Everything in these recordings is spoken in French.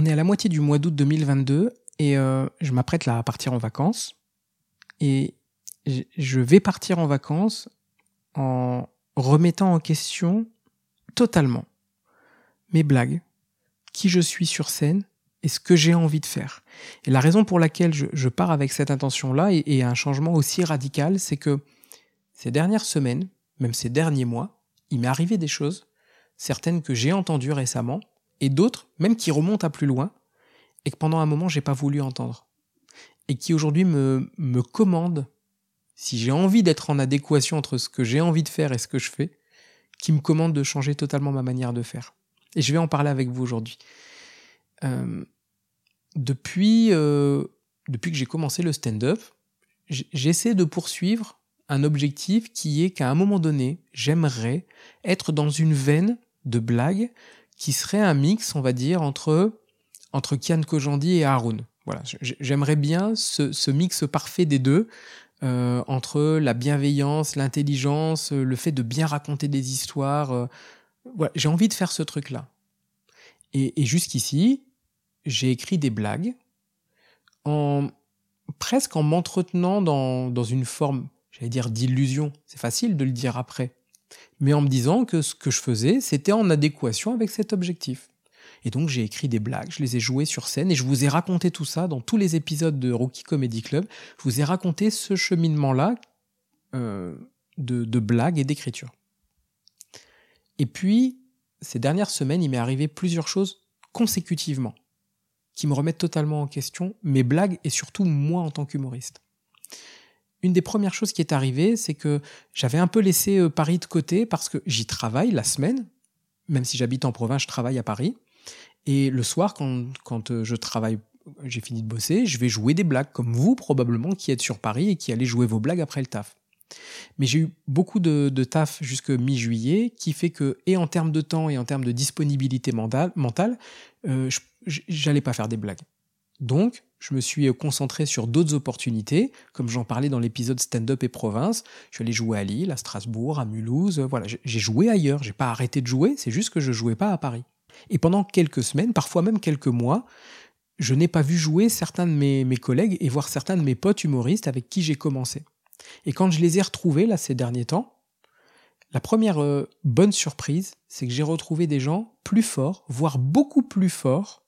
On est à la moitié du mois d'août 2022 et euh, je m'apprête là à partir en vacances. Et je vais partir en vacances en remettant en question totalement mes blagues, qui je suis sur scène et ce que j'ai envie de faire. Et la raison pour laquelle je, pars avec cette intention-là et, et un changement aussi radical, c'est que ces dernières semaines, même ces derniers mois, il m'est arrivé des choses, certaines que j'ai entendues récemment, et d'autres, même qui remontent à plus loin, et que pendant un moment j'ai pas voulu entendre. Et qui aujourd'hui me, me commandent, si j'ai envie d'être en adéquation entre ce que j'ai envie de faire et ce que je fais, qui me commandent de changer totalement ma manière de faire. Et je vais en parler avec vous aujourd'hui. Euh, depuis, euh, depuis que j'ai commencé le stand-up, j'essaie de poursuivre un objectif qui est qu'à un moment donné, j'aimerais être dans une veine de blagues qui serait un mix, on va dire, entre, entre Kian Kojandi et Haroun. Voilà, j'aimerais bien ce, ce, mix parfait des deux, euh, entre la bienveillance, l'intelligence, le fait de bien raconter des histoires. Euh, voilà, j'ai envie de faire ce truc-là. Et, et jusqu'ici, j'ai écrit des blagues en presque en m'entretenant dans, dans une forme, j'allais dire d'illusion. C'est facile de le dire après mais en me disant que ce que je faisais, c'était en adéquation avec cet objectif. Et donc j'ai écrit des blagues, je les ai jouées sur scène et je vous ai raconté tout ça dans tous les épisodes de Rookie Comedy Club. Je vous ai raconté ce cheminement-là euh, de, de blagues et d'écriture. Et puis, ces dernières semaines, il m'est arrivé plusieurs choses consécutivement qui me remettent totalement en question mes blagues et surtout moi en tant qu'humoriste une des premières choses qui est arrivée, c'est que j'avais un peu laissé euh, Paris de côté parce que j'y travaille la semaine, même si j'habite en province, je travaille à Paris. Et le soir, quand, euh, je travaille, j'ai fini de bosser, je vais jouer des blagues, comme vous probablement qui êtes sur Paris et qui allez jouer vos blagues après le taf. Mais j'ai eu beaucoup de, taf jusque mi-juillet, qui fait que, et en termes de temps et en termes de disponibilité mentale, mentale euh, j'allais pas faire des blagues. Donc, je me suis concentré sur d'autres opportunités, comme j'en parlais dans l'épisode Stand-up et province. Je suis allé jouer à Lille, à Strasbourg, à Mulhouse. Voilà, j'ai joué ailleurs. J'ai pas arrêté de jouer. C'est juste que je jouais pas à Paris. Et pendant quelques semaines, parfois même quelques mois, je n'ai pas vu jouer certains de mes, mes collègues et voir certains de mes potes humoristes avec qui j'ai commencé. Et quand je les ai retrouvés là ces derniers temps, la première euh, bonne surprise, c'est que j'ai retrouvé des gens plus forts, voire beaucoup plus forts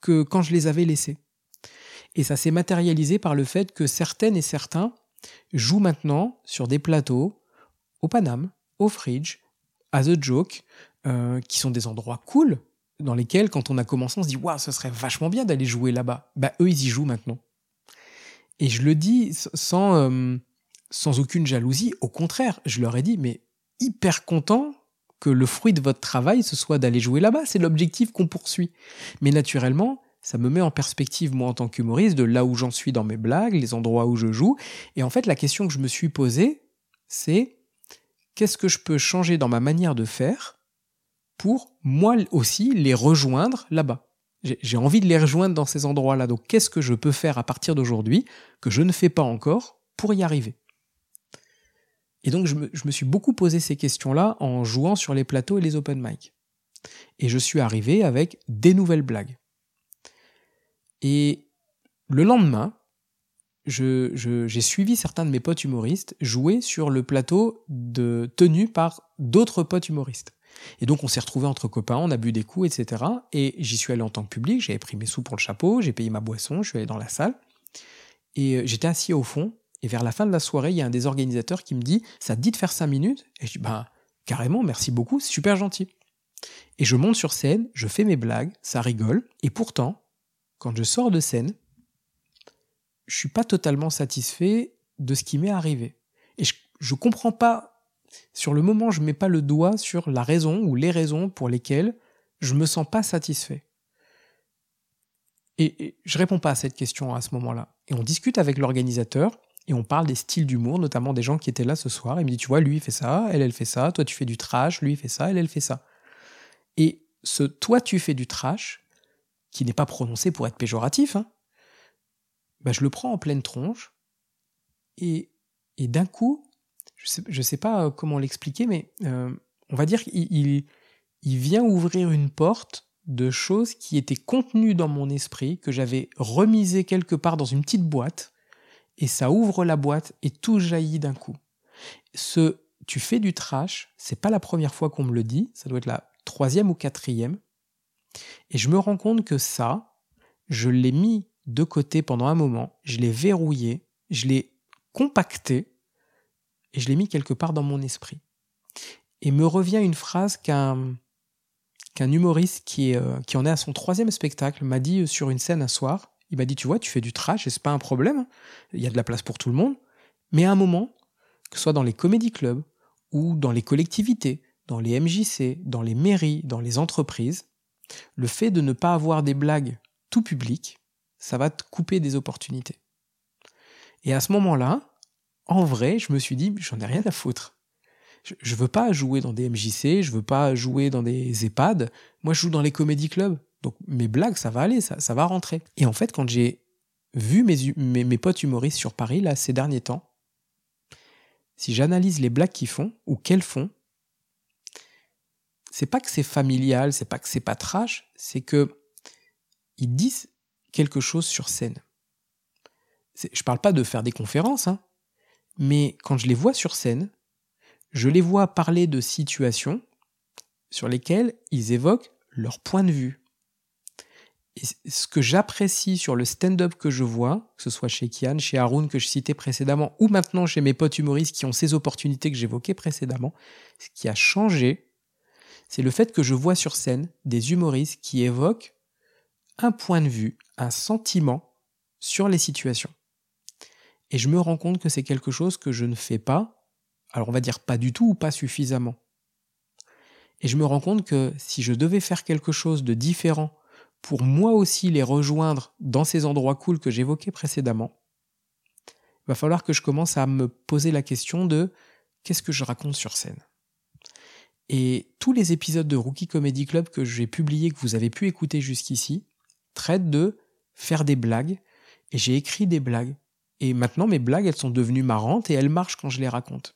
que quand je les avais laissés. Et ça s'est matérialisé par le fait que certaines et certains jouent maintenant sur des plateaux au Paname, au Fridge, à The Joke, euh, qui sont des endroits cool, dans lesquels, quand on a commencé, on se dit Waouh, ce serait vachement bien d'aller jouer là-bas. Bah, eux, ils y jouent maintenant. Et je le dis sans, euh, sans aucune jalousie. Au contraire, je leur ai dit Mais hyper content que le fruit de votre travail, ce soit d'aller jouer là-bas. C'est l'objectif qu'on poursuit. Mais naturellement, ça me met en perspective, moi, en tant qu'humoriste, de là où j'en suis dans mes blagues, les endroits où je joue. Et en fait, la question que je me suis posée, c'est qu'est-ce que je peux changer dans ma manière de faire pour, moi aussi, les rejoindre là-bas? J'ai envie de les rejoindre dans ces endroits-là. Donc, qu'est-ce que je peux faire à partir d'aujourd'hui que je ne fais pas encore pour y arriver? Et donc, je me, suis beaucoup posé ces questions-là en jouant sur les plateaux et les open mic. Et je suis arrivé avec des nouvelles blagues. Et le lendemain, j'ai suivi certains de mes potes humoristes jouer sur le plateau de, tenu par d'autres potes humoristes. Et donc on s'est retrouvés entre copains, on a bu des coups, etc. Et j'y suis allé en tant que public, j'avais pris mes sous pour le chapeau, j'ai payé ma boisson, je suis allé dans la salle. Et euh, j'étais assis au fond, et vers la fin de la soirée, il y a un des organisateurs qui me dit Ça te dit de faire 5 minutes? Et je dis Ben, carrément, merci beaucoup, c'est super gentil. Et je monte sur scène, je fais mes blagues, ça rigole, et pourtant, quand je sors de scène, je suis pas totalement satisfait de ce qui m'est arrivé. Et je, ne comprends pas, sur le moment, je mets pas le doigt sur la raison ou les raisons pour lesquelles je me sens pas satisfait. Et, et je réponds pas à cette question à ce moment-là. Et on discute avec l'organisateur, et on parle des styles d'humour, notamment des gens qui étaient là ce soir. Il me dit, tu vois, lui, il fait ça, elle, elle fait ça, toi, tu fais du trash, lui, il fait ça, elle, elle fait ça. Et ce toi, tu fais du trash, qui n'est pas prononcé pour être péjoratif, bah, je le prends en pleine tronche, et, et d'un coup, je sais, je sais pas comment l'expliquer, mais euh, on va dire qu'il il, vient ouvrir une porte de choses qui étaient contenues dans mon esprit, que j'avais remisées quelque part dans une petite boîte, et ça ouvre la boîte et tout jaillit d'un coup. Ce tu fais du trash, c'est pas la première fois qu'on me le dit, ça doit être la troisième ou quatrième. Et je me rends compte que ça, je l'ai mis de côté pendant un moment, je l'ai verrouillé, je l'ai compacté et je l'ai mis quelque part dans mon esprit. Et me revient une phrase qu'un qu'un humoriste qui, euh, qui en est à son troisième spectacle m'a dit sur une scène un soir. Il m'a dit, tu vois, tu fais du trash et c'est pas un problème. Il y a de la place pour tout le monde. Mais à un moment, que ce soit dans les comédie clubs ou dans les collectivités, dans les MJC, dans les mairies, dans les entreprises, le fait de ne pas avoir des blagues tout public, ça va te couper des opportunités. Et à ce moment-là, en vrai, je me suis dit, j'en ai rien à foutre. Je, ne veux pas jouer dans des MJC, je veux pas jouer dans des EHPAD. Moi, je joue dans les comédie clubs. Donc mes blagues, ça va aller, ça, ça va rentrer. Et en fait, quand j'ai vu mes, mes, mes potes humoristes sur Paris, là, ces derniers temps, si j'analyse les blagues qu'ils font ou qu'elles font, c'est pas que c'est familial, c'est pas que c'est pas trash, c'est que ils disent quelque chose sur scène. Je parle pas de faire des conférences, hein, mais quand je les vois sur scène, je les vois parler de situations sur lesquelles ils évoquent leur point de vue, et ce que j'apprécie sur le stand-up que je vois, que ce soit chez Kian, chez Haroun que je citais précédemment, ou maintenant chez mes potes humoristes qui ont ces opportunités que j'évoquais précédemment, ce qui a changé, c'est le fait que je vois sur scène des humoristes qui évoquent un point de vue, un sentiment sur les situations. Et je me rends compte que c'est quelque chose que je ne fais pas, alors on va dire pas du tout ou pas suffisamment. Et je me rends compte que si je devais faire quelque chose de différent pour moi aussi les rejoindre dans ces endroits cool que j'évoquais précédemment, il va falloir que je commence à me poser la question de qu'est-ce que je raconte sur scène. Et tous les épisodes de Rookie Comedy Club que j'ai publiés, que vous avez pu écouter jusqu'ici, traitent de faire des blagues, et j'ai écrit des blagues. Et maintenant, mes blagues, elles sont devenues marrantes et elles marchent quand je les raconte.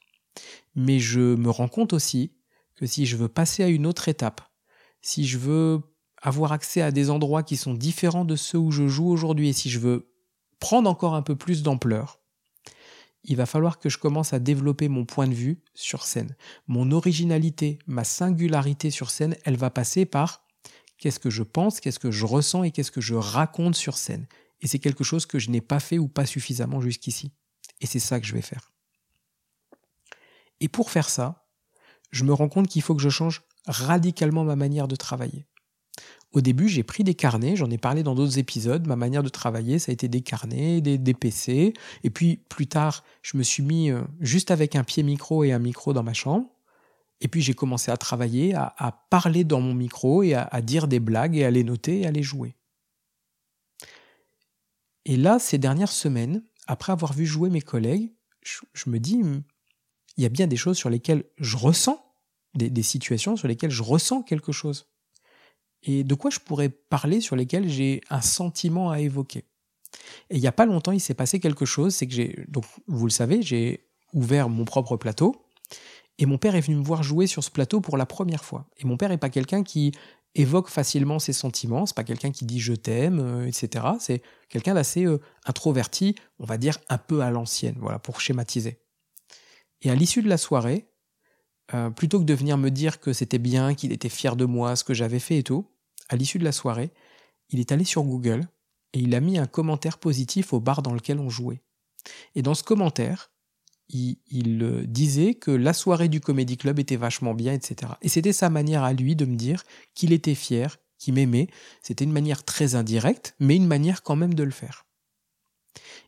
Mais je me rends compte aussi que si je veux passer à une autre étape, si je veux avoir accès à des endroits qui sont différents de ceux où je joue aujourd'hui et si je veux prendre encore un peu plus d'ampleur, il va falloir que je commence à développer mon point de vue sur scène. Mon originalité, ma singularité sur scène, elle va passer par qu'est-ce que je pense, qu'est-ce que je ressens et qu'est-ce que je raconte sur scène. Et c'est quelque chose que je n'ai pas fait ou pas suffisamment jusqu'ici. Et c'est ça que je vais faire. Et pour faire ça, je me rends compte qu'il faut que je change radicalement ma manière de travailler. Au début, j'ai pris des carnets, j'en ai parlé dans d'autres épisodes. Ma manière de travailler, ça a été des carnets, des, PC. Et puis plus tard, je me suis mis euh, juste avec un pied micro et un micro dans ma chambre. Et puis j'ai commencé à travailler, à, parler dans mon micro et à, dire des blagues et à les noter et à les jouer. Et là, ces dernières semaines, après avoir vu jouer mes collègues, je, me dis, il y a bien des choses sur lesquelles je ressens, des situations sur lesquelles je ressens quelque chose et de quoi je pourrais parler sur lesquels j'ai un sentiment à évoquer. Et il n'y a pas longtemps, il s'est passé quelque chose, c'est que j'ai, donc vous le savez, j'ai ouvert mon propre plateau, et mon père est venu me voir jouer sur ce plateau pour la première fois. Et mon père n'est pas quelqu'un qui évoque facilement ses sentiments, c'est pas quelqu'un qui dit je t'aime, euh, etc. C'est quelqu'un d'assez euh, introverti, on va dire un peu à l'ancienne, voilà, pour schématiser. Et à l'issue de la soirée, euh, plutôt que de venir me dire que c'était bien, qu'il était fier de moi, ce que j'avais fait et tout, à l'issue de la soirée, il est allé sur Google et il a mis un commentaire positif au bar dans lequel on jouait. Et dans ce commentaire, il, euh, disait que la soirée du Comedy Club était vachement bien, etc. Et c'était sa manière à lui de me dire qu'il était fier, qu'il m'aimait. C'était une manière très indirecte, mais une manière quand même de le faire.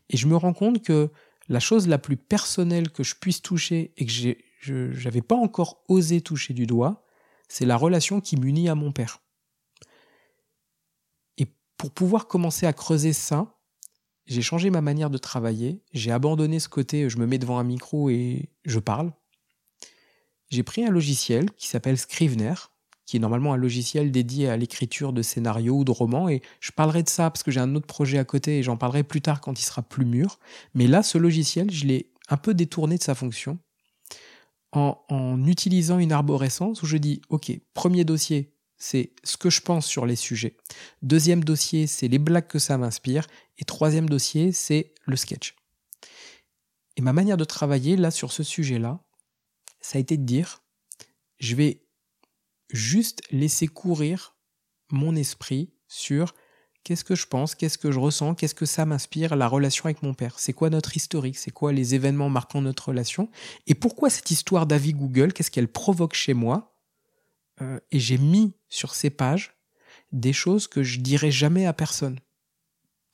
Et je me rends compte que la chose la plus personnelle que je puisse toucher et que j'ai je n'avais pas encore osé toucher du doigt, c'est la relation qui m'unit à mon père. Pour pouvoir commencer à creuser ça, j'ai changé ma manière de travailler, j'ai abandonné ce côté je me mets devant un micro et je parle. J'ai pris un logiciel qui s'appelle Scrivener, qui est normalement un logiciel dédié à l'écriture de scénarios ou de romans, et je parlerai de ça parce que j'ai un autre projet à côté et j'en parlerai plus tard quand il sera plus mûr. Mais là, ce logiciel, je l'ai un peu détourné de sa fonction en, utilisant une arborescence où je dis, OK, premier dossier, c'est ce que je pense sur les sujets. Deuxième dossier, c'est les blagues que ça m'inspire. Et troisième dossier, c'est le sketch. Et ma manière de travailler là sur ce sujet-là, ça a été de dire, je vais juste laisser courir mon esprit sur qu'est-ce que je pense, qu'est-ce que je ressens, qu'est-ce que ça m'inspire, la relation avec mon père, c'est quoi notre historique, c'est quoi les événements marquant notre relation, et pourquoi cette histoire d'avis Google, qu'est-ce qu'elle provoque chez moi. Euh, et j'ai mis sur ces pages des choses que je dirais jamais à personne.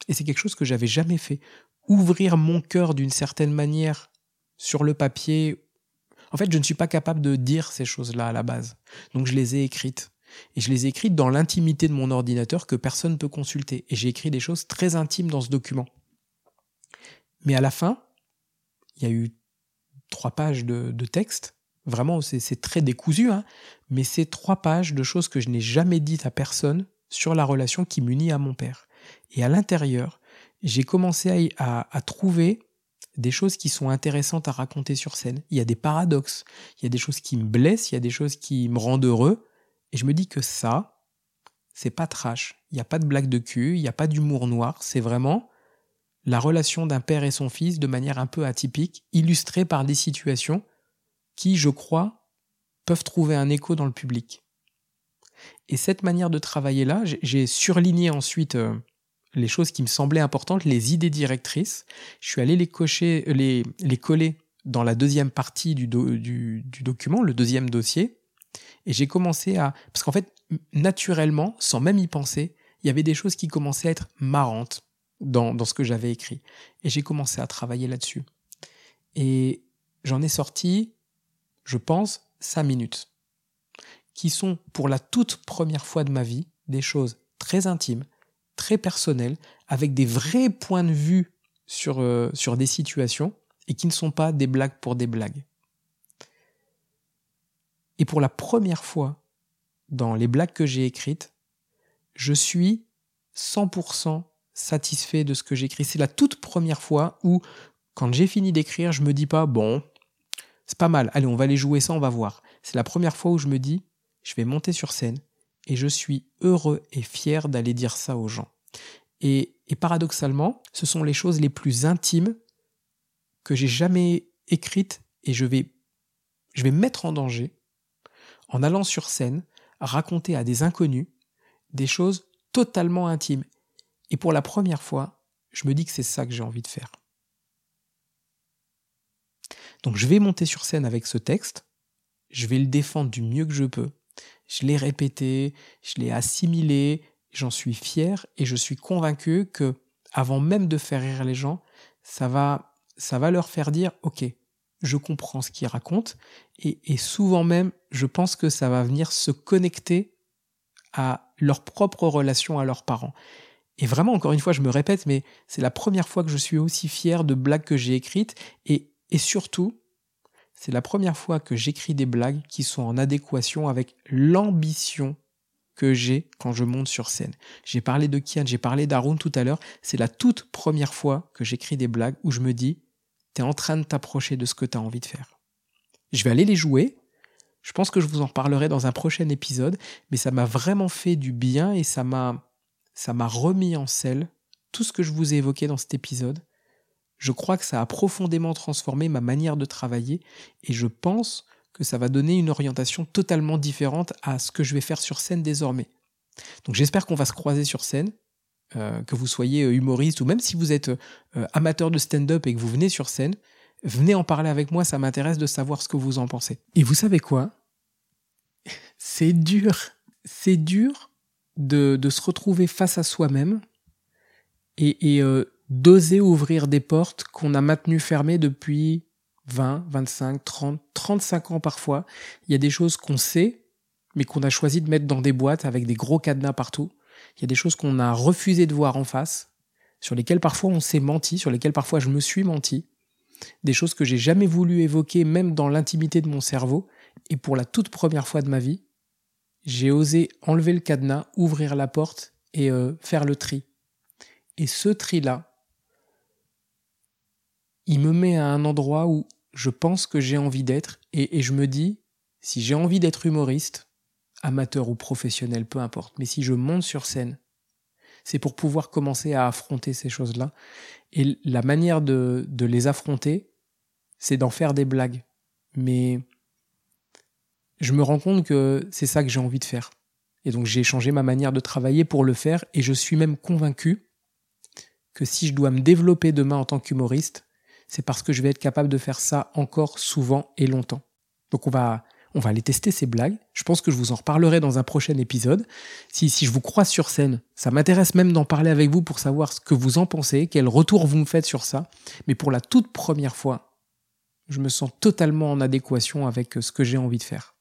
Et c'est quelque chose que j'avais jamais fait. Ouvrir mon cœur d'une certaine manière sur le papier. En fait, je ne suis pas capable de dire ces choses-là à la base. Donc je les ai écrites. Et je les ai écrites dans l'intimité de mon ordinateur que personne ne peut consulter. Et j'ai écrit des choses très intimes dans ce document. Mais à la fin, il y a eu trois pages de, texte. Vraiment, c'est très décousu, hein, mais c'est trois pages de choses que je n'ai jamais dites à personne sur la relation qui m'unit à mon père. Et à l'intérieur, j'ai commencé à, à, trouver des choses qui sont intéressantes à raconter sur scène. Il y a des paradoxes, il y a des choses qui me blessent, il y a des choses qui me rendent heureux, et je me dis que ça, c'est pas trash. Il n'y a pas de blague de cul, il n'y a pas d'humour noir. C'est vraiment la relation d'un père et son fils de manière un peu atypique, illustrée par des situations qui, je crois, peuvent trouver un écho dans le public. Et cette manière de travailler là, j'ai surligné ensuite euh, les choses qui me semblaient importantes, les idées directrices. Je suis allé les cocher, les, les coller dans la deuxième partie du, document, le deuxième dossier. Et j'ai commencé à... Parce qu'en fait, naturellement, sans même y penser, il y avait des choses qui commençaient à être marrantes dans ce que j'avais écrit. Et j'ai commencé à travailler là-dessus. Et j'en ai sorti, je pense, cinq minutes, qui sont pour la toute première fois de ma vie des choses très intimes, très personnelles, avec des vrais points de vue sur, euh, des situations, et qui ne sont pas des blagues pour des blagues. Et pour la première fois dans les blagues que j'ai écrites, je suis 100% satisfait de ce que j'écris. C'est la toute première fois où, quand j'ai fini d'écrire, je me dis pas, bon, c'est pas mal, allez, on va aller jouer ça, on va voir. C'est la première fois où je me dis, je vais monter sur scène et je suis heureux et fier d'aller dire ça aux gens. Et, et, paradoxalement, ce sont les choses les plus intimes que j'ai jamais écrites et je vais, je vais mettre en danger en allant sur scène, raconter à des inconnus des choses totalement intimes. Et pour la première fois, je me dis que c'est ça que j'ai envie de faire. Donc je vais monter sur scène avec ce texte, je vais le défendre du mieux que je peux. Je l'ai répété, je l'ai assimilé, j'en suis fier et je suis convaincu que avant même de faire rire les gens, ça va ça va leur faire dire OK, je comprends ce qu'ils racontent, et, souvent même, je pense que ça va venir se connecter à leur propre relation à leurs parents. Et vraiment, encore une fois, je me répète, mais c'est la première fois que je suis aussi fier de blagues que j'ai écrites, et, et surtout, c'est la première fois que j'écris des blagues qui sont en adéquation avec l'ambition que j'ai quand je monte sur scène. J'ai parlé de Kian, j'ai parlé d'Arun tout à l'heure. C'est la toute première fois que j'écris des blagues où je me dis, en train de t'approcher de ce que tu as envie de faire. Je vais aller les jouer. Je pense que je vous en parlerai dans un prochain épisode, mais ça m'a vraiment fait du bien et ça m'a ça m'a remis en selle tout ce que je vous ai évoqué dans cet épisode. Je crois que ça a profondément transformé ma manière de travailler et je pense que ça va donner une orientation totalement différente à ce que je vais faire sur scène désormais. Donc j'espère qu'on va se croiser sur scène. Euh, que vous soyez euh, humoriste ou même si vous êtes euh, amateur de stand-up et que vous venez sur scène, venez en parler avec moi, ça m'intéresse de savoir ce que vous en pensez. Et vous savez quoi? C'est dur, c'est dur de, se retrouver face à soi-même et, d'oser ouvrir des portes qu'on a maintenues fermées depuis 20, 25, 30, 35 ans parfois. Il y a des choses qu'on sait, mais qu'on a choisi de mettre dans des boîtes avec des gros cadenas partout. Il y a des choses qu'on a refusé de voir en face, sur lesquelles parfois on s'est menti, sur lesquelles parfois je me suis menti, des choses que j'ai jamais voulu évoquer même dans l'intimité de mon cerveau, et pour la toute première fois de ma vie, j'ai osé enlever le cadenas, ouvrir la porte et euh, faire le tri. Et ce tri-là, il me met à un endroit où je pense que j'ai envie d'être, et je me dis, si j'ai envie d'être humoriste, amateur ou professionnel, peu importe. Mais si je monte sur scène, c'est pour pouvoir commencer à affronter ces choses-là. Et la manière de, les affronter, c'est d'en faire des blagues. Mais je me rends compte que c'est ça que j'ai envie de faire. Et donc j'ai changé ma manière de travailler pour le faire et je suis même convaincu que si je dois me développer demain en tant qu'humoriste, c'est parce que je vais être capable de faire ça encore souvent et longtemps. Donc on va on va aller tester ces blagues. Je pense que je vous en reparlerai dans un prochain épisode. Si, si je vous croise sur scène, ça m'intéresse même d'en parler avec vous pour savoir ce que vous en pensez, quel retour vous me faites sur ça. Mais pour la toute première fois, je me sens totalement en adéquation avec ce que j'ai envie de faire.